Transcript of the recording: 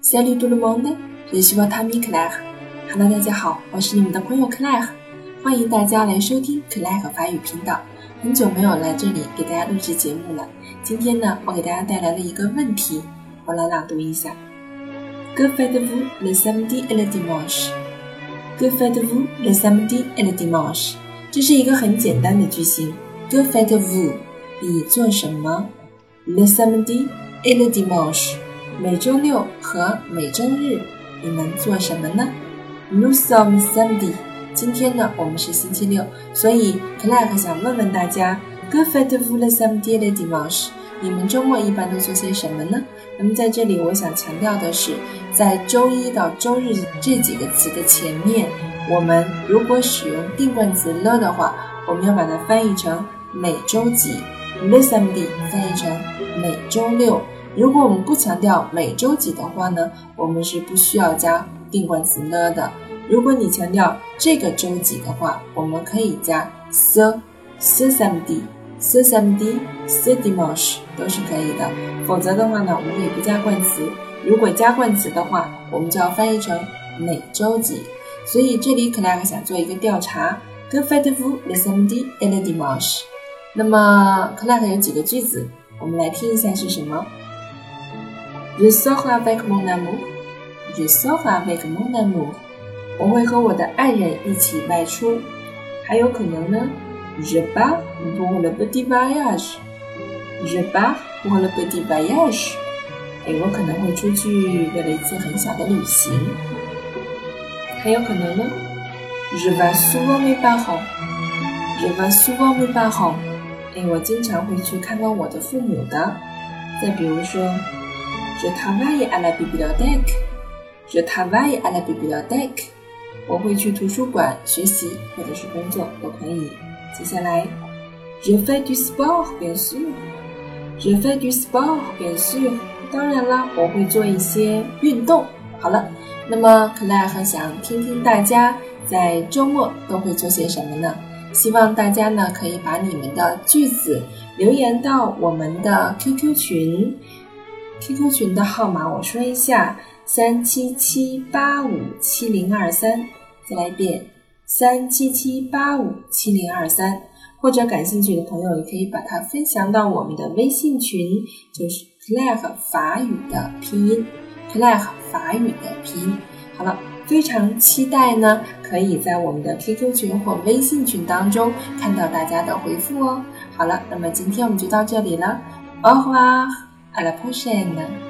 Salut tout le monde, je suis votre ami Claire. Hello，大家好，我是你们的朋友 Claire，欢迎大家来收听 Claire 法语频道。很久没有来这里给大家录制节目了，今天呢，我给大家带来了一个问题，我来朗读一下。Que faites-vous le samedi et le dimanche? Que faites-vous le samedi et le dimanche? 这是一个很简单的句型。Que faites-vous？你做什么？Le samedi et le dimanche？每周六和每周日，你们做什么呢？Nous sommes samedi。今天呢，我们是星期六，所以 Clark 想问问大家，Que faites-vous le samedi le dimanche？你们周末一般都做些什么呢？那么在这里，我想强调的是，在周一到周日这几个词的前面，我们如果使用定冠词 le 的话，我们要把它翻译成每周几，le samedi 翻译成每周六。如果我们不强调每周几的话呢，我们是不需要加定冠词了的。如果你强调这个周几的话，我们可以加 ce ce samedi ce samedi ce dimanche 都是可以的。否则的话呢，我们可以不加冠词。如果加冠词的话，我们就要翻译成每周几。所以这里 Clark 想做一个调查：Que faites-vous le samedi et le dimanche？那么 Clark 有几个句子，我们来听一下是什么？Je sors avec mon amour. Je sors avec mon amour. 我会和我的爱人一起外出。还有可能呢？Je pars pour le petit voyage. Je pars pour le petit voyage. 哎，我可能会出去为了一次很小的旅行。还有可能呢？Je vais souvent mes parents. Je vais souvent mes parents. 哎，我经常会去看望我的父母的。再比如说。Je travaille à la bibliothèque. Je travaille à la bibliothèque. 我会去图书馆学习或者是工作都可以。接下来，Je fais du sport, bien sûr. Je fais du sport, bien sûr. 当然啦，我会做一些运动。好了，那么 Claire 想听听大家在周末都会做些什么呢？希望大家呢可以把你们的句子留言到我们的 QQ 群。QQ 群的号码我说一下：三七七八五七零二三。再来一遍：三七七八五七零二三。或者感兴趣的朋友也可以把它分享到我们的微信群，就是 Claire 法语的拼音，Claire 法语的拼音。好了，非常期待呢，可以在我们的 QQ 群或微信群当中看到大家的回复哦。好了，那么今天我们就到这里了，au revoir。À la prochaine